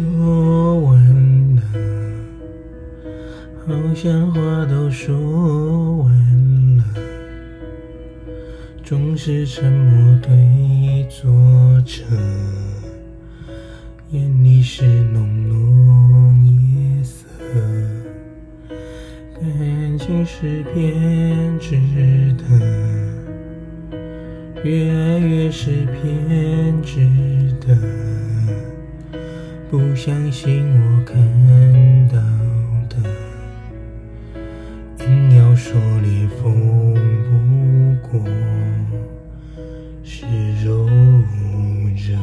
说完了，好像话都说完了，总是沉默对坐着，眼里是浓浓夜色，感情是偏执的，越爱越是偏执的。不相信我看到的，硬要说裂缝不过是柔热，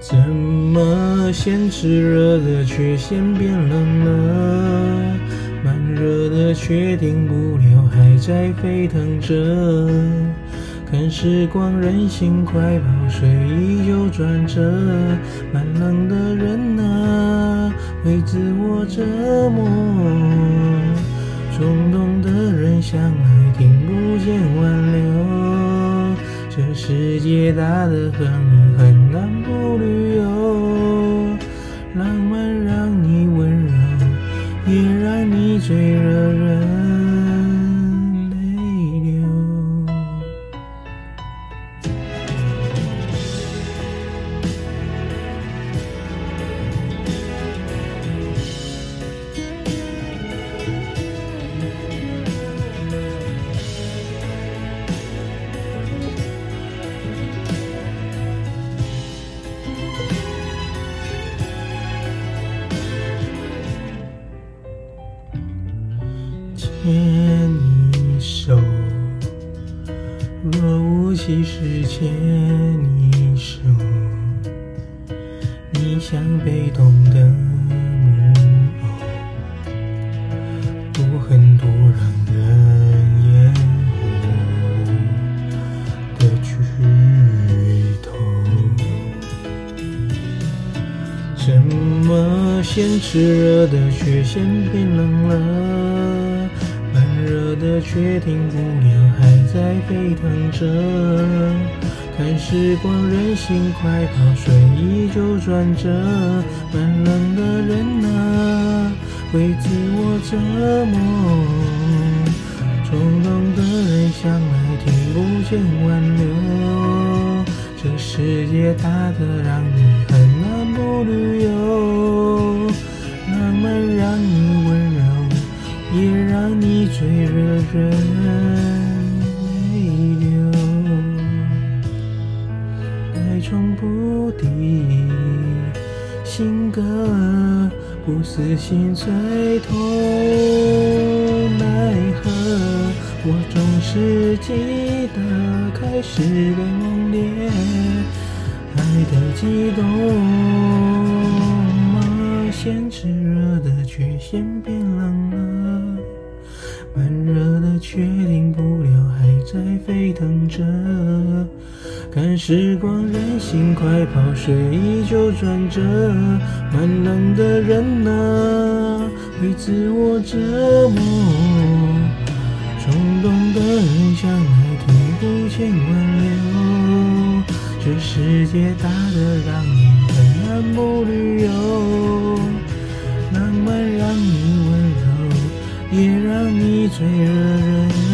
怎么先炽热的却先变冷了？慢热的却停不了，还在沸腾着。看时光任性快跑，随意就转折。慢冷的人啊，会自我折磨。冲动的人相爱，听不见挽留。这世界大得很，你很难不旅牵你手，若无其事牵你手，你像被动的么先炽热的却先变冷了？慢热的却停不了，还在沸腾着。看时光任性快跑，水依旧转折。慢冷的人啊，会自我折磨。冲动的人向来，听不见挽留。这世界大得让你不死心最痛奈何。我总是记得开始被猛烈爱的激动。先炽热的却先变冷了，慢热的却停不了，还在沸腾着。看时光任性快跑，水依旧转着。慢冷的人啊，会自我折磨。冲动的人向来，听不见挽留。这世界大得让你很难不旅游。浪漫让你温柔，也让你最惹人。